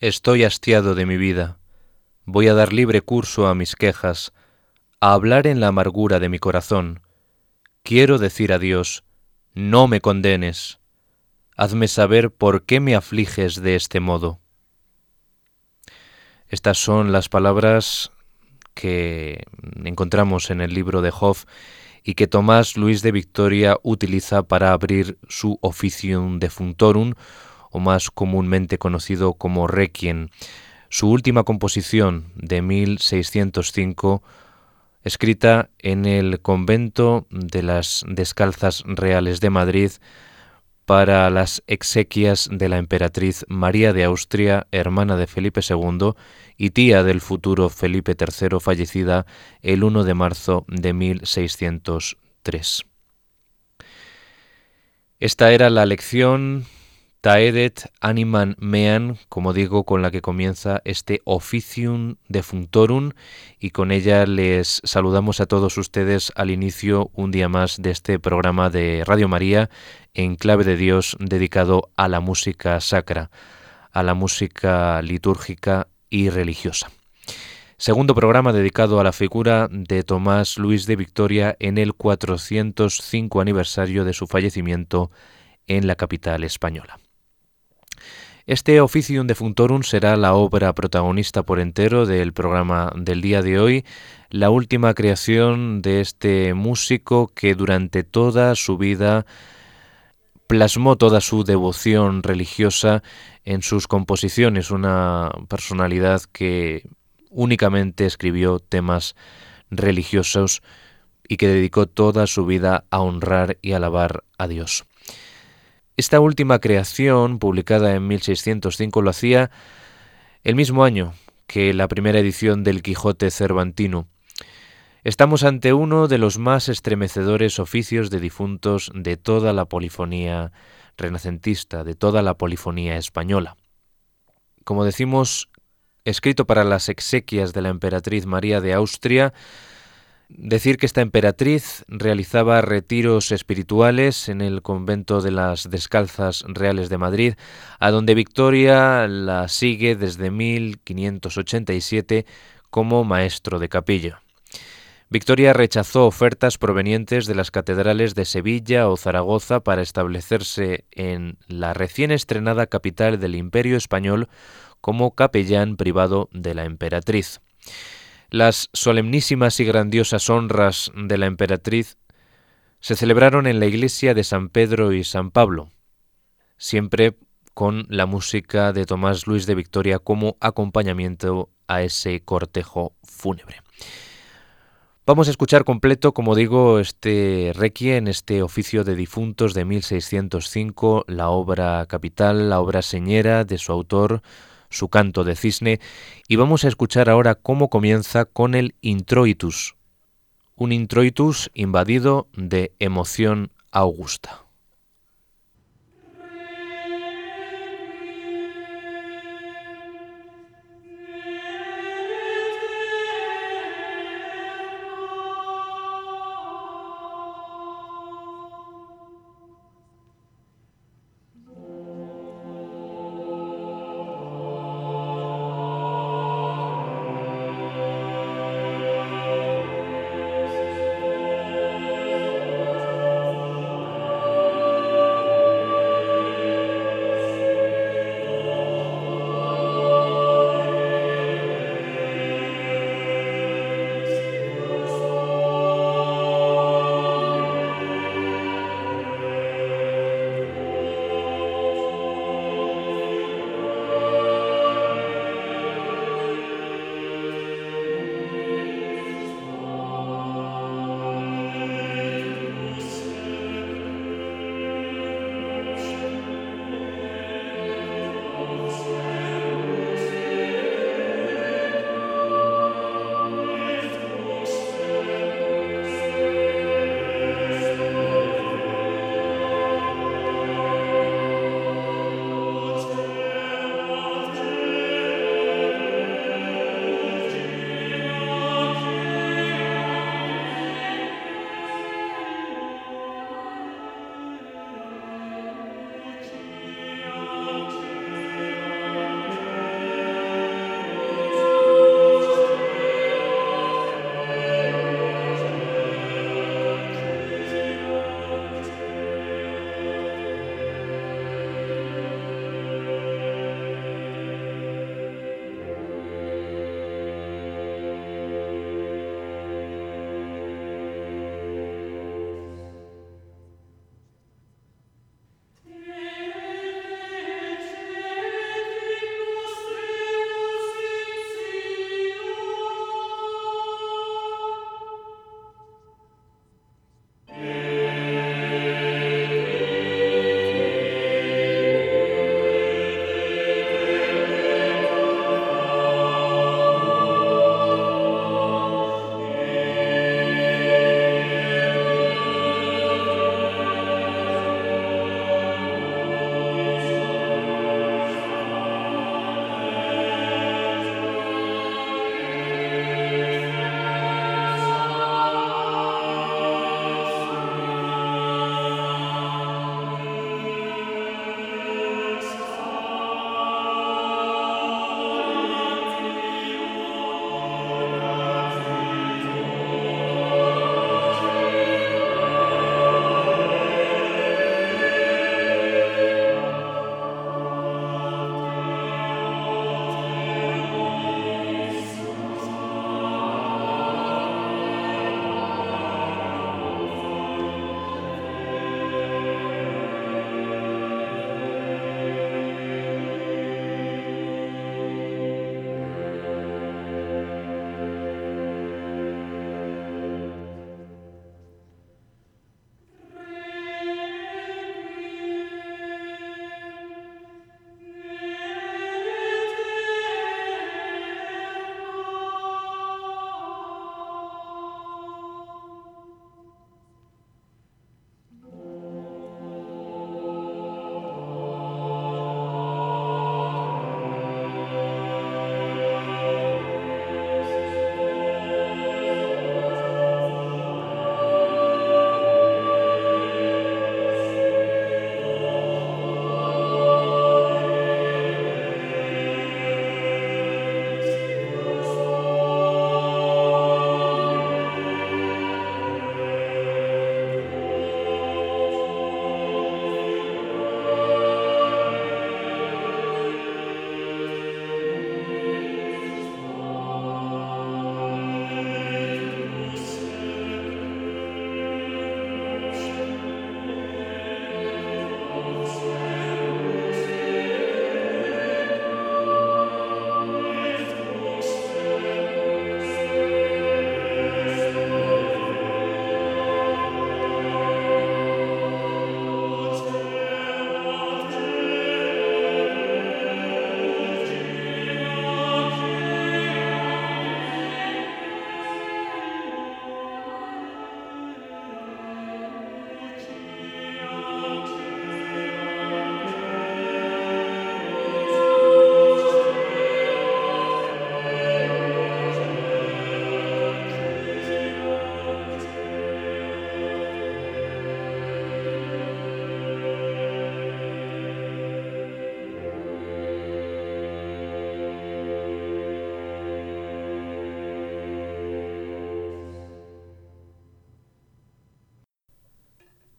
Estoy hastiado de mi vida. Voy a dar libre curso a mis quejas, a hablar en la amargura de mi corazón. Quiero decir a Dios, no me condenes. Hazme saber por qué me afliges de este modo. Estas son las palabras que encontramos en el libro de Job y que Tomás Luis de Victoria utiliza para abrir su Officium Defuntorum o más comúnmente conocido como Requiem, su última composición de 1605, escrita en el convento de las Descalzas Reales de Madrid para las exequias de la emperatriz María de Austria, hermana de Felipe II y tía del futuro Felipe III, fallecida el 1 de marzo de 1603. Esta era la lección Taedet animan mean, como digo, con la que comienza este Officium Defunctorum y con ella les saludamos a todos ustedes al inicio un día más de este programa de Radio María en clave de Dios dedicado a la música sacra, a la música litúrgica y religiosa. Segundo programa dedicado a la figura de Tomás Luis de Victoria en el 405 aniversario de su fallecimiento en la capital española. Este Officium Defuntorum será la obra protagonista por entero del programa del día de hoy, la última creación de este músico que durante toda su vida plasmó toda su devoción religiosa en sus composiciones, una personalidad que únicamente escribió temas religiosos y que dedicó toda su vida a honrar y alabar a Dios. Esta última creación, publicada en 1605, lo hacía el mismo año que la primera edición del Quijote Cervantino. Estamos ante uno de los más estremecedores oficios de difuntos de toda la polifonía renacentista, de toda la polifonía española. Como decimos, escrito para las exequias de la emperatriz María de Austria, Decir que esta emperatriz realizaba retiros espirituales en el convento de las Descalzas Reales de Madrid, a donde Victoria la sigue desde 1587 como maestro de capilla. Victoria rechazó ofertas provenientes de las catedrales de Sevilla o Zaragoza para establecerse en la recién estrenada capital del Imperio Español como capellán privado de la emperatriz. Las solemnísimas y grandiosas honras de la emperatriz se celebraron en la iglesia de San Pedro y San Pablo, siempre con la música de Tomás Luis de Victoria como acompañamiento a ese cortejo fúnebre. Vamos a escuchar completo, como digo, este requiem, este oficio de difuntos de 1605, la obra capital, la obra señera de su autor, su canto de cisne, y vamos a escuchar ahora cómo comienza con el introitus, un introitus invadido de emoción augusta.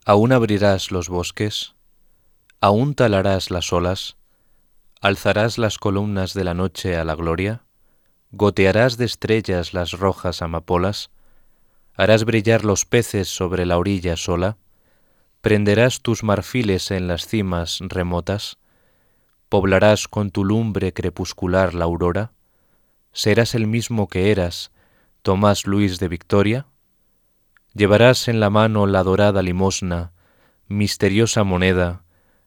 ¿Aún abrirás los bosques? ¿Aún talarás las olas? ¿Alzarás las columnas de la noche a la gloria? ¿Gotearás de estrellas las rojas amapolas? ¿Harás brillar los peces sobre la orilla sola? ¿Prenderás tus marfiles en las cimas remotas? ¿Poblarás con tu lumbre crepuscular la aurora? ¿Serás el mismo que eras, Tomás Luis de Victoria? Llevarás en la mano la dorada limosna, misteriosa moneda,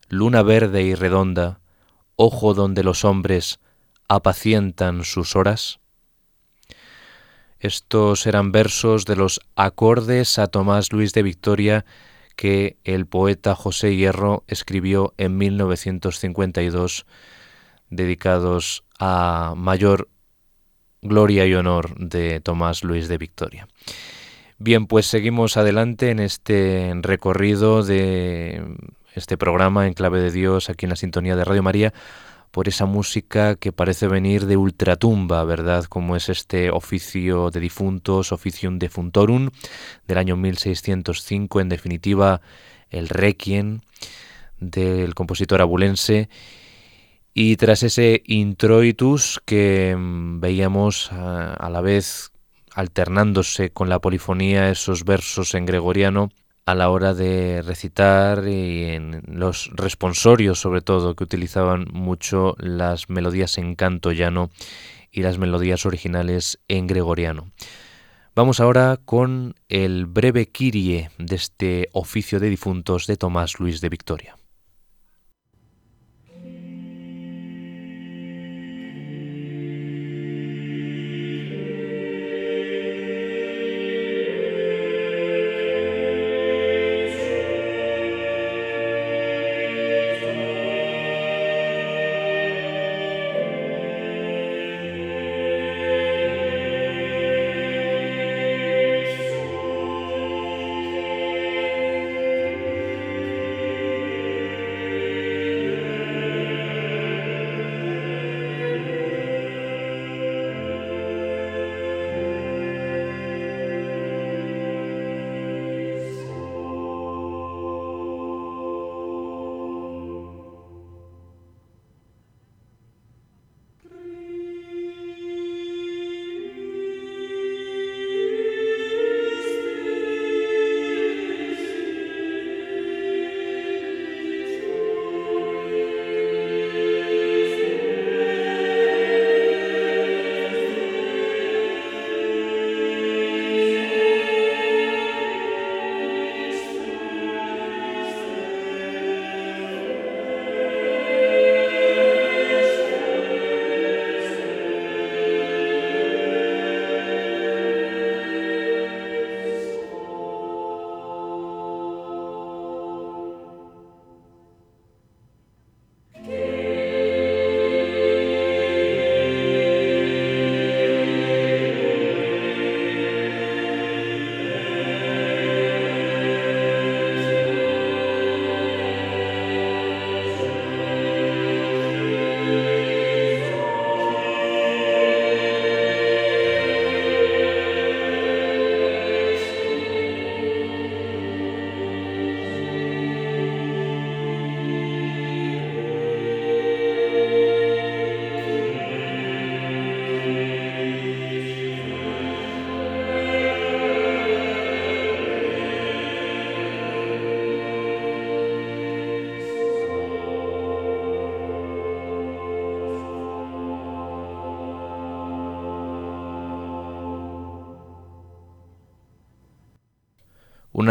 luna verde y redonda, ojo donde los hombres apacientan sus horas? Estos eran versos de los acordes a Tomás Luis de Victoria que el poeta José Hierro escribió en 1952, dedicados a mayor gloria y honor de Tomás Luis de Victoria. Bien, pues seguimos adelante en este recorrido de este programa en clave de Dios aquí en la sintonía de Radio María por esa música que parece venir de ultratumba, ¿verdad? Como es este oficio de difuntos, Officium Defuntorum, del año 1605, en definitiva, el Requiem del compositor abulense. Y tras ese introitus que mm, veíamos a la vez alternándose con la polifonía esos versos en gregoriano a la hora de recitar y en los responsorios sobre todo que utilizaban mucho las melodías en canto llano y las melodías originales en gregoriano. Vamos ahora con el breve Kyrie de este oficio de difuntos de Tomás Luis de Victoria.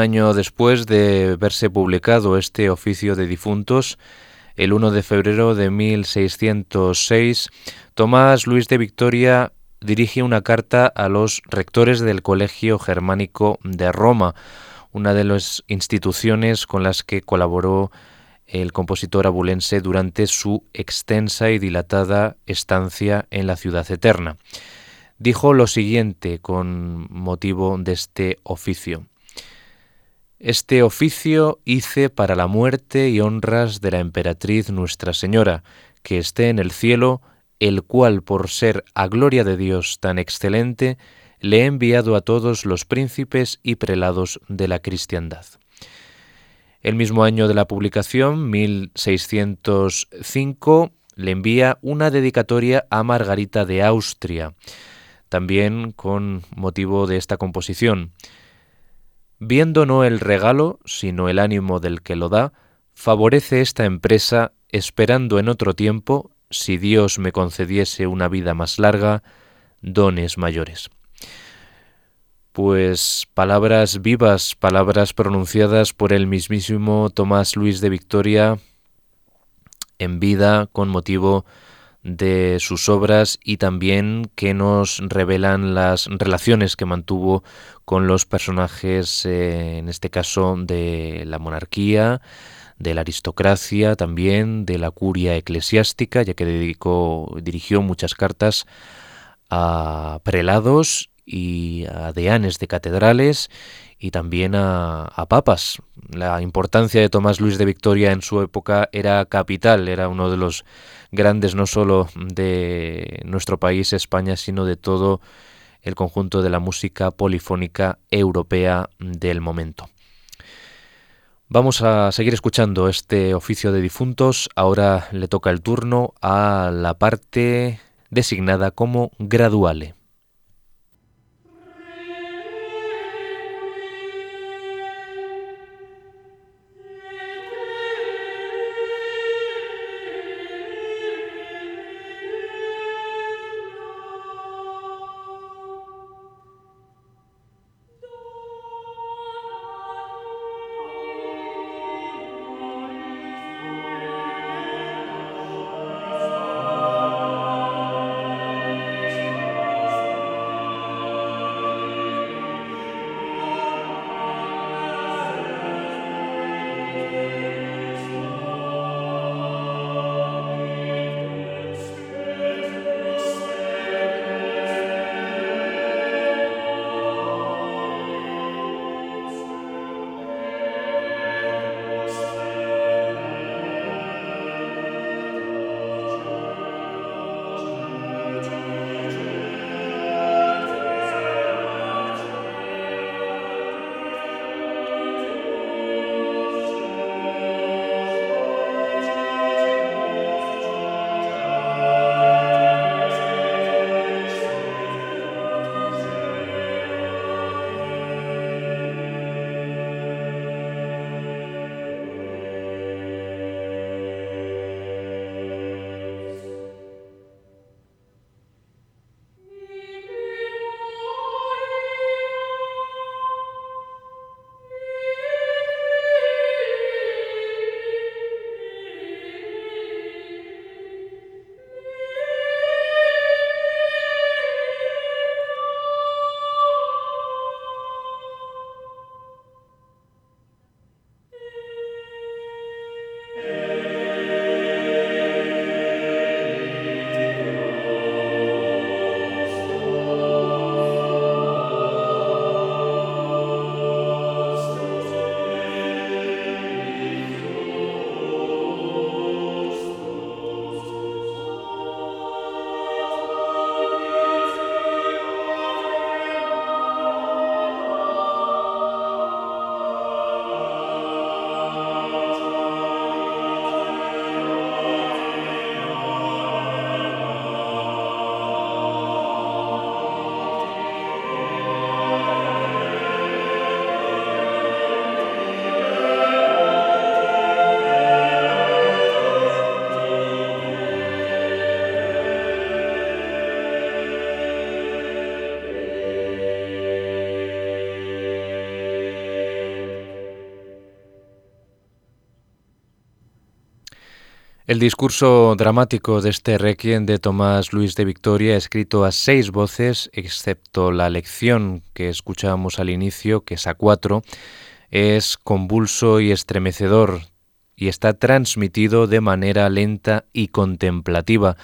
Año después de verse publicado este oficio de difuntos, el 1 de febrero de 1606, Tomás Luis de Victoria dirige una carta a los rectores del Colegio Germánico de Roma, una de las instituciones con las que colaboró el compositor abulense durante su extensa y dilatada estancia en la ciudad eterna. Dijo lo siguiente con motivo de este oficio. Este oficio hice para la muerte y honras de la emperatriz Nuestra Señora, que esté en el cielo, el cual por ser a gloria de Dios tan excelente, le he enviado a todos los príncipes y prelados de la cristiandad. El mismo año de la publicación, 1605, le envía una dedicatoria a Margarita de Austria, también con motivo de esta composición. Viendo no el regalo, sino el ánimo del que lo da, favorece esta empresa esperando en otro tiempo, si Dios me concediese una vida más larga, dones mayores. Pues palabras vivas, palabras pronunciadas por el mismísimo Tomás Luis de Victoria en vida con motivo de sus obras y también que nos revelan las relaciones que mantuvo con los personajes, eh, en este caso de la monarquía, de la aristocracia, también de la curia eclesiástica, ya que dedicó, dirigió muchas cartas a prelados y a deanes de catedrales y también a, papas. La importancia de Tomás Luis de Victoria en su época era capital, era uno de los grandes no solo de nuestro país, España, sino de todo el conjunto de la música polifónica europea del momento. Vamos a seguir escuchando este oficio de difuntos. Ahora le toca el turno a la parte designada como graduale. El discurso dramático de este requiem de Tomás Luis de Victoria, escrito a seis voces, excepto la lección que escuchábamos al inicio, que es a cuatro, es convulso y estremecedor y está transmitido de manera lenta y contemplativa.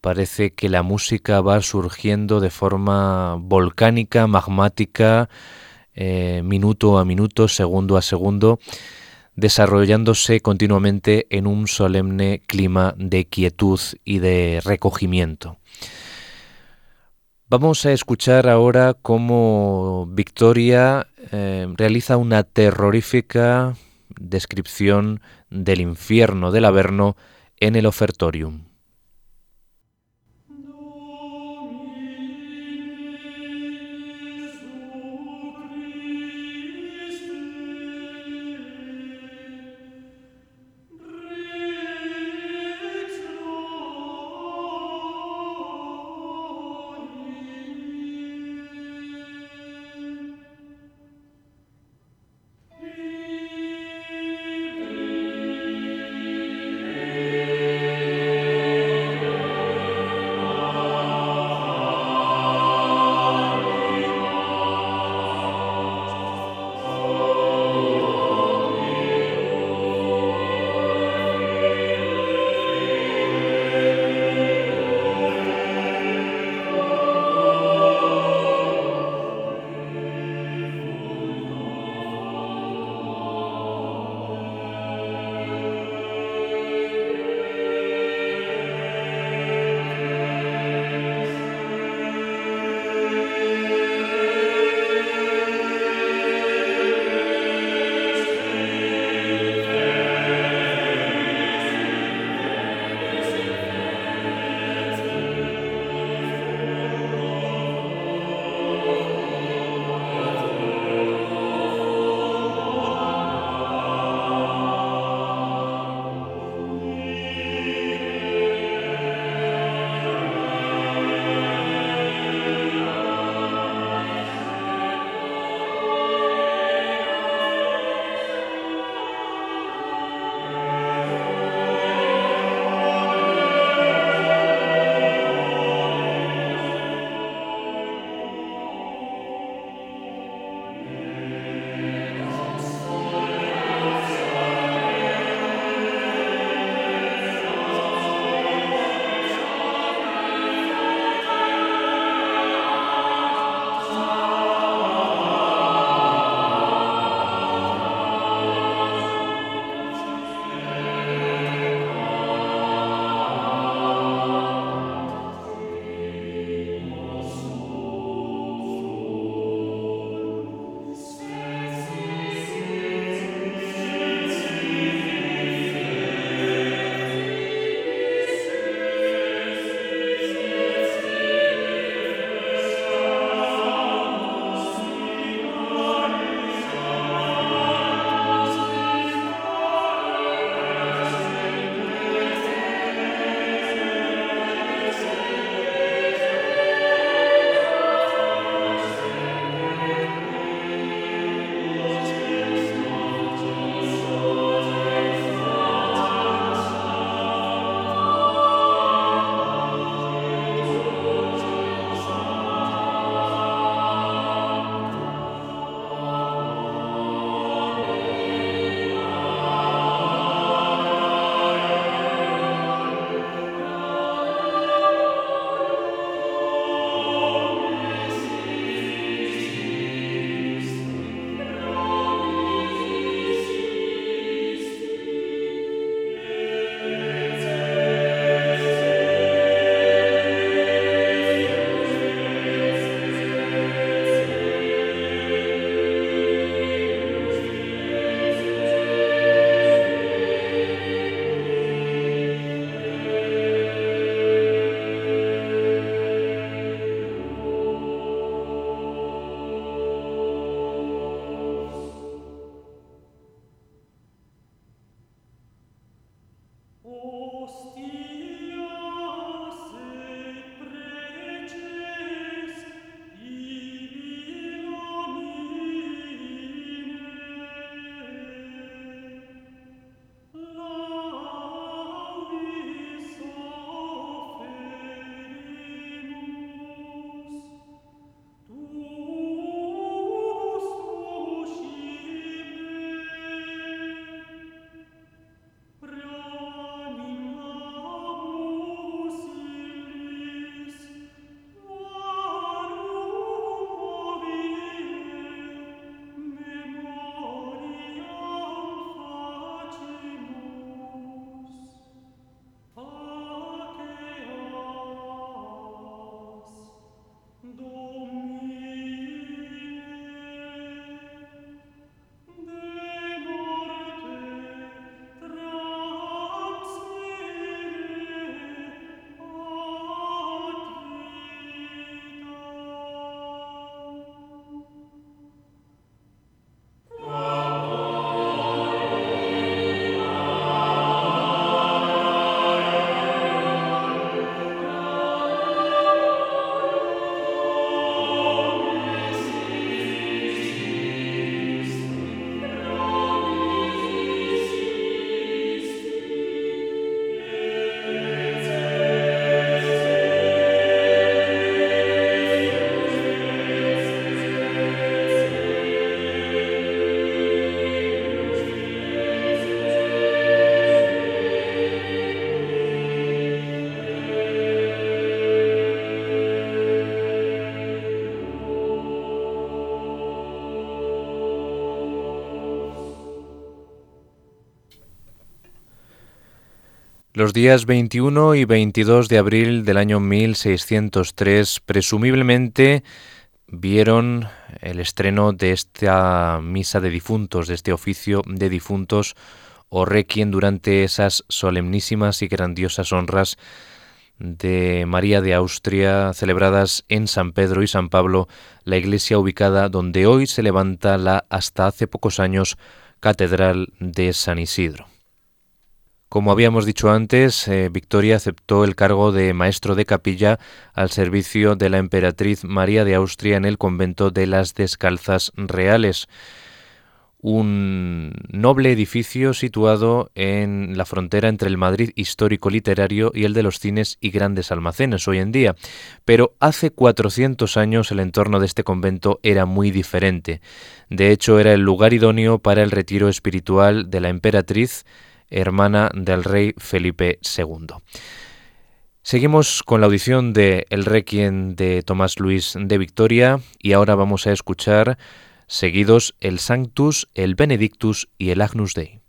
Parece que la música va surgiendo de forma volcánica, magmática, eh, minuto a minuto, segundo a segundo desarrollándose continuamente en un solemne clima de quietud y de recogimiento. Vamos a escuchar ahora cómo Victoria eh, realiza una terrorífica descripción del infierno del Averno en el ofertorium. Los días 21 y 22 de abril del año 1603 presumiblemente vieron el estreno de esta misa de difuntos, de este oficio de difuntos o requiem durante esas solemnísimas y grandiosas honras de María de Austria celebradas en San Pedro y San Pablo, la iglesia ubicada donde hoy se levanta la hasta hace pocos años Catedral de San Isidro. Como habíamos dicho antes, eh, Victoria aceptó el cargo de maestro de capilla al servicio de la emperatriz María de Austria en el convento de las Descalzas Reales, un noble edificio situado en la frontera entre el Madrid histórico literario y el de los cines y grandes almacenes hoy en día. Pero hace 400 años el entorno de este convento era muy diferente. De hecho, era el lugar idóneo para el retiro espiritual de la emperatriz, hermana del rey Felipe II. Seguimos con la audición de El Requiem de Tomás Luis de Victoria y ahora vamos a escuchar seguidos el Sanctus, el Benedictus y el Agnus Dei.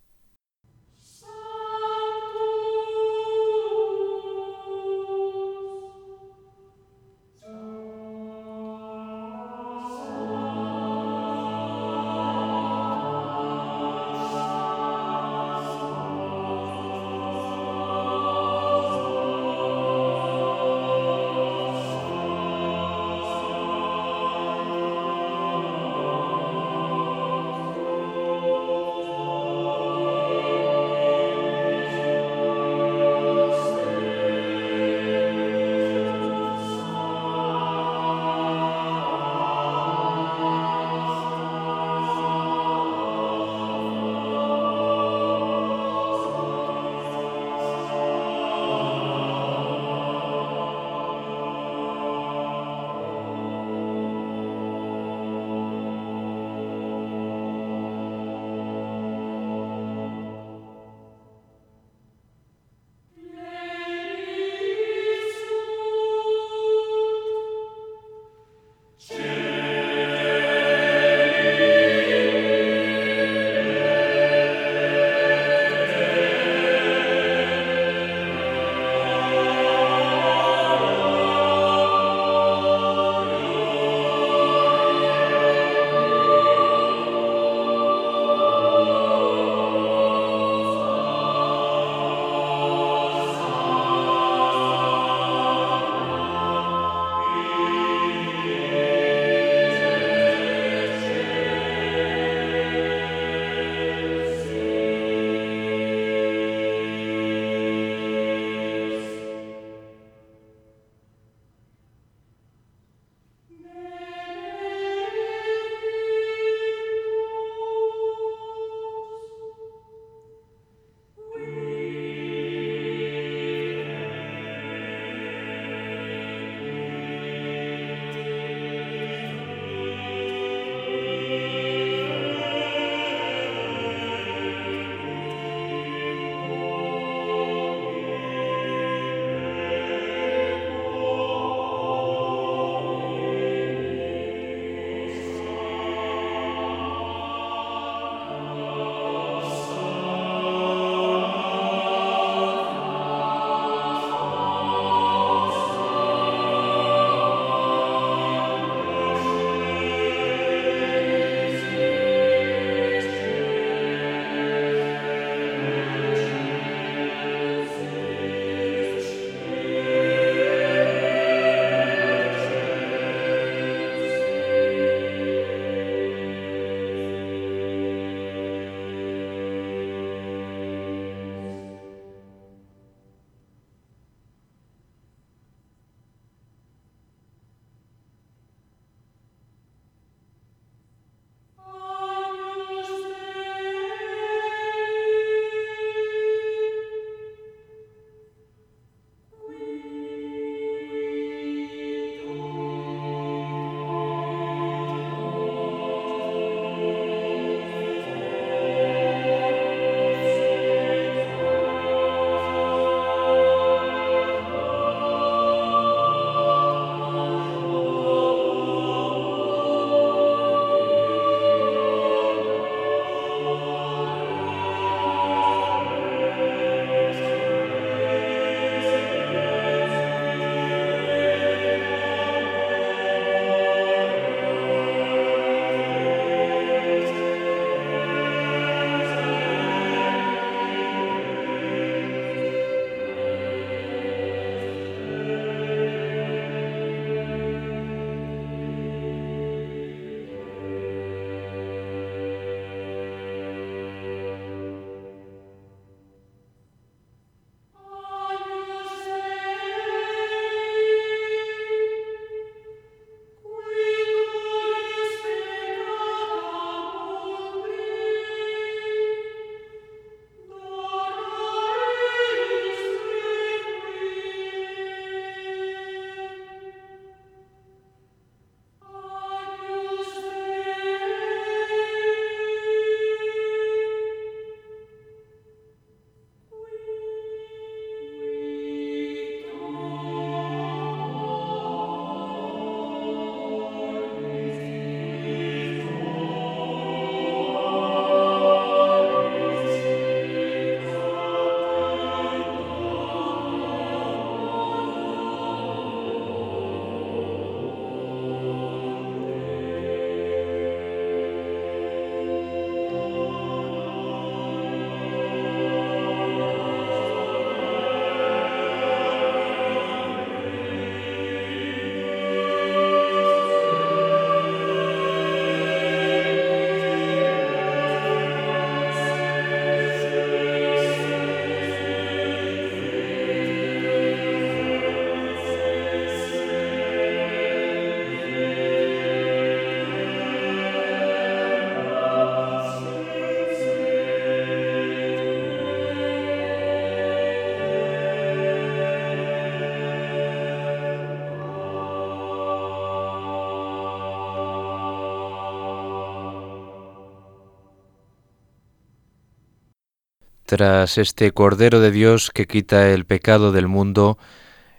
Tras este Cordero de Dios que quita el pecado del mundo,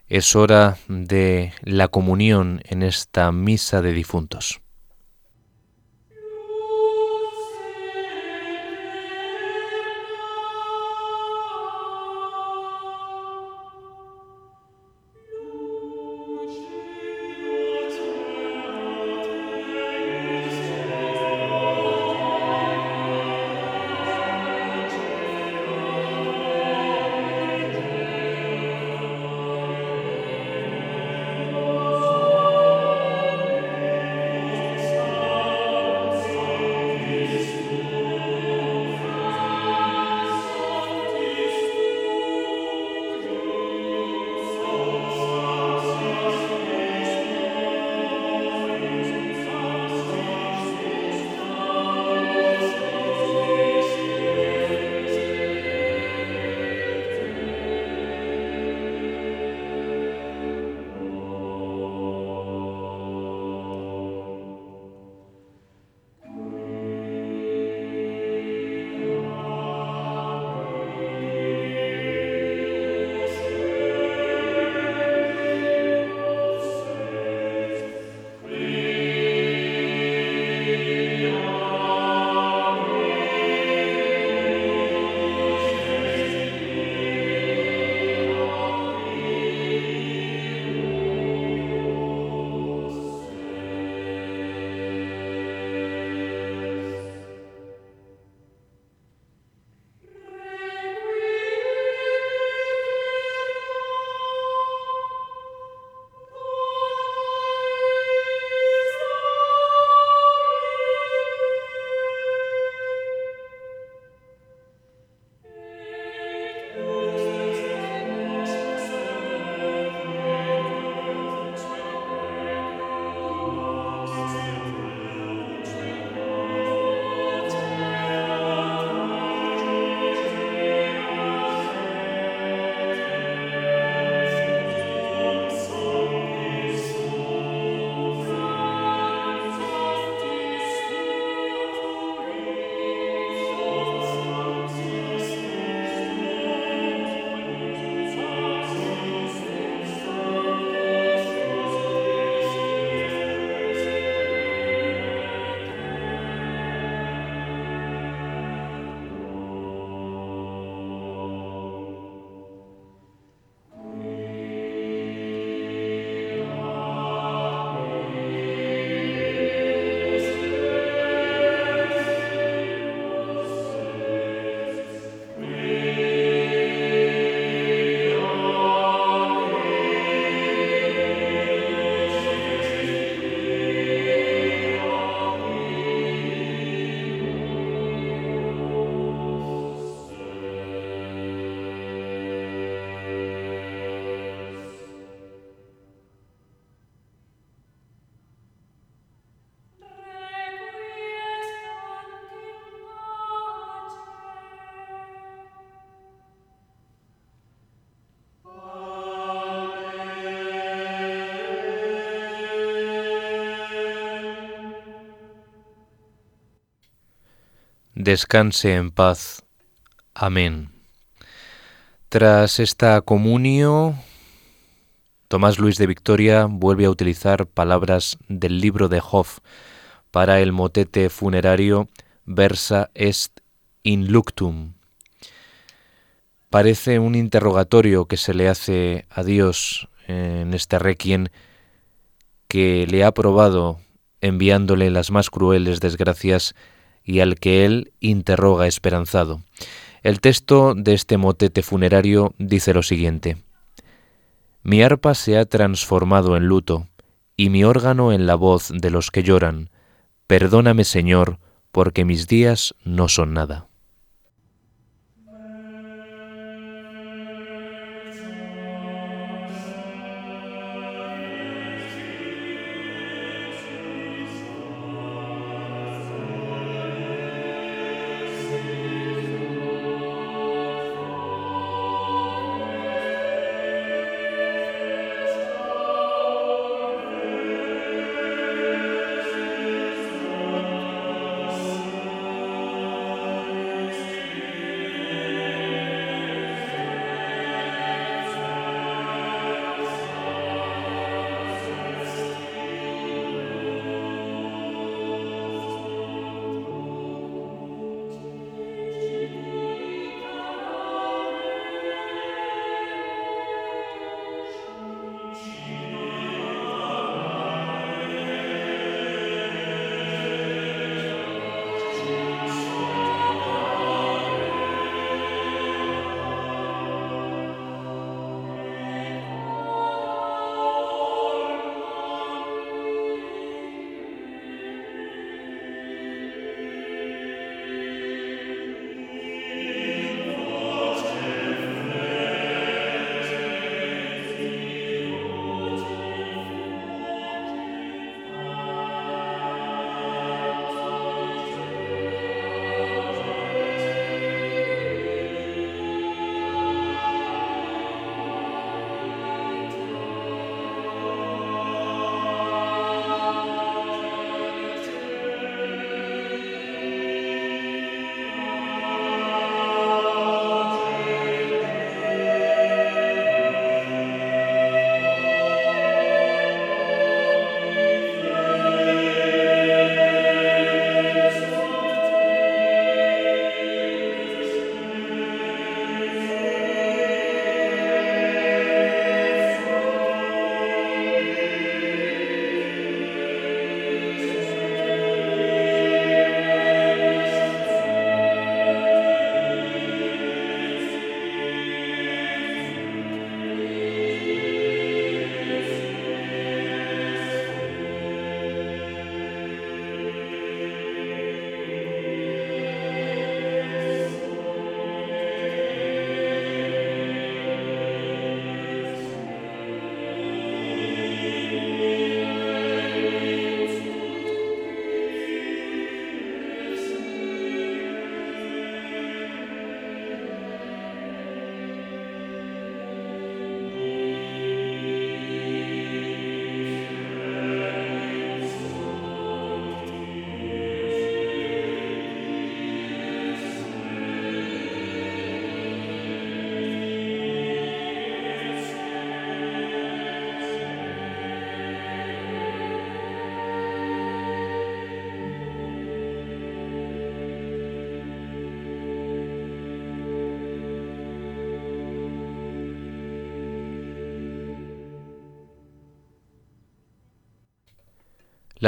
es hora de la comunión en esta misa de difuntos. Descanse en paz. Amén. Tras esta comunio, Tomás Luis de Victoria vuelve a utilizar palabras del libro de Hoff para el motete funerario Versa est in luctum. Parece un interrogatorio que se le hace a Dios en este requiem que le ha probado enviándole las más crueles desgracias y al que él interroga esperanzado. El texto de este motete funerario dice lo siguiente. Mi arpa se ha transformado en luto, y mi órgano en la voz de los que lloran. Perdóname, Señor, porque mis días no son nada.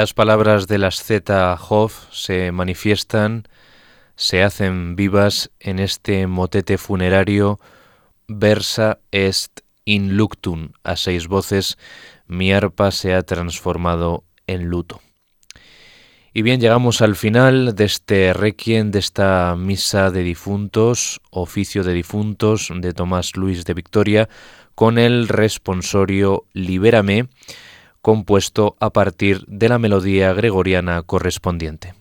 Las palabras del asceta Hoff se manifiestan, se hacen vivas en este motete funerario Versa est in luctum, a seis voces, mi arpa se ha transformado en luto. Y bien, llegamos al final de este requiem, de esta misa de difuntos, oficio de difuntos de Tomás Luis de Victoria, con el responsorio Libérame, compuesto a partir de la melodía gregoriana correspondiente.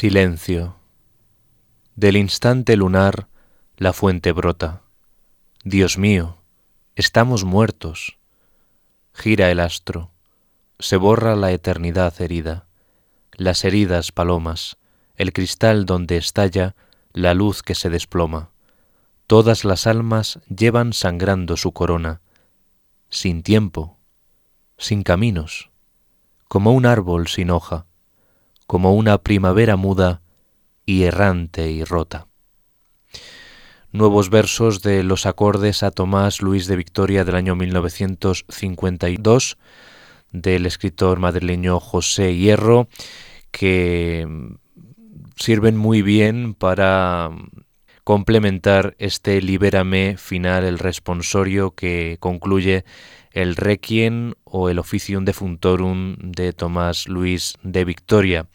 Silencio. Del instante lunar la fuente brota. Dios mío, estamos muertos. Gira el astro, se borra la eternidad herida, las heridas palomas, el cristal donde estalla la luz que se desploma. Todas las almas llevan sangrando su corona, sin tiempo, sin caminos, como un árbol sin hoja, como una primavera muda y errante y rota. Nuevos versos de los acordes a Tomás Luis de Victoria del año 1952 del escritor madrileño José Hierro que sirven muy bien para complementar este Libérame final, el responsorio que concluye el Requiem o el Officium Defuntorum de Tomás Luis de Victoria.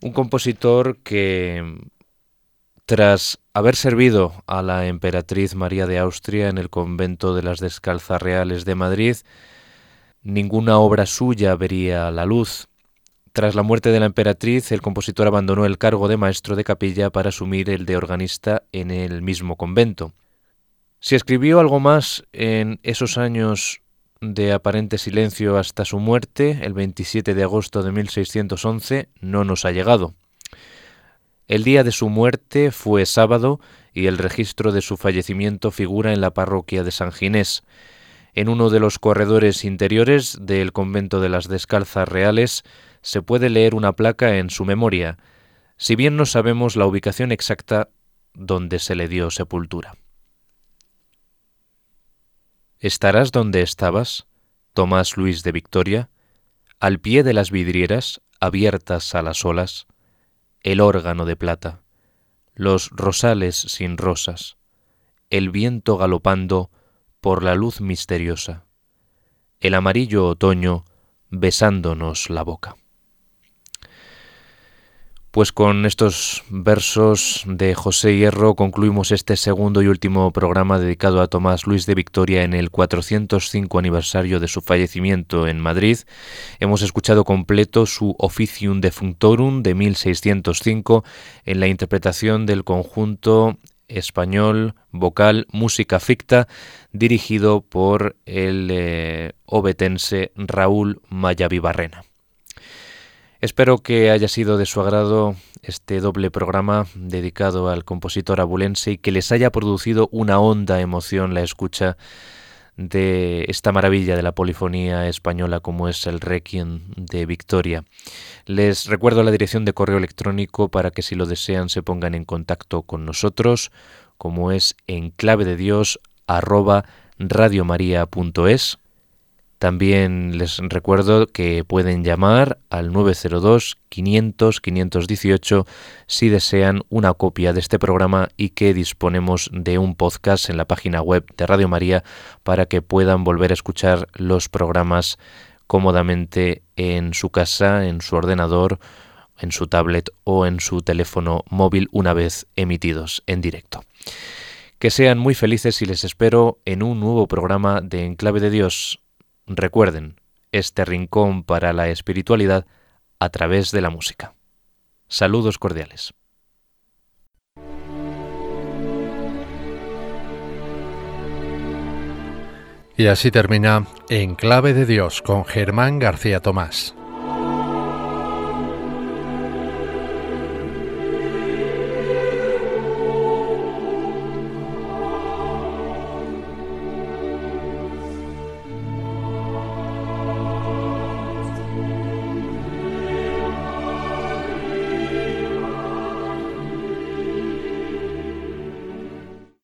Un compositor que, tras haber servido a la emperatriz María de Austria en el convento de las Descalzas Reales de Madrid, ninguna obra suya vería la luz. Tras la muerte de la emperatriz, el compositor abandonó el cargo de maestro de capilla para asumir el de organista en el mismo convento. Si escribió algo más en esos años de aparente silencio hasta su muerte, el 27 de agosto de 1611, no nos ha llegado. El día de su muerte fue sábado y el registro de su fallecimiento figura en la parroquia de San Ginés. En uno de los corredores interiores del convento de las Descalzas Reales se puede leer una placa en su memoria, si bien no sabemos la ubicación exacta donde se le dio sepultura. ¿Estarás donde estabas, Tomás Luis de Victoria, al pie de las vidrieras abiertas a las olas, el órgano de plata, los rosales sin rosas, el viento galopando por la luz misteriosa, el amarillo otoño besándonos la boca. Pues con estos versos de José Hierro concluimos este segundo y último programa dedicado a Tomás Luis de Victoria en el 405 aniversario de su fallecimiento en Madrid. Hemos escuchado completo su Officium Defunctorum de 1605 en la interpretación del conjunto español vocal Música Ficta dirigido por el eh, obetense Raúl Mayavibarrena. Espero que haya sido de su agrado este doble programa dedicado al compositor abulense y que les haya producido una honda emoción la escucha de esta maravilla de la polifonía española como es el Requiem de Victoria. Les recuerdo la dirección de correo electrónico para que si lo desean se pongan en contacto con nosotros, como es en clave de Dios también les recuerdo que pueden llamar al 902 500 518 si desean una copia de este programa y que disponemos de un podcast en la página web de Radio María para que puedan volver a escuchar los programas cómodamente en su casa, en su ordenador, en su tablet o en su teléfono móvil una vez emitidos en directo. Que sean muy felices y les espero en un nuevo programa de Enclave de Dios Recuerden, este rincón para la espiritualidad a través de la música. Saludos cordiales. Y así termina En Clave de Dios con Germán García Tomás.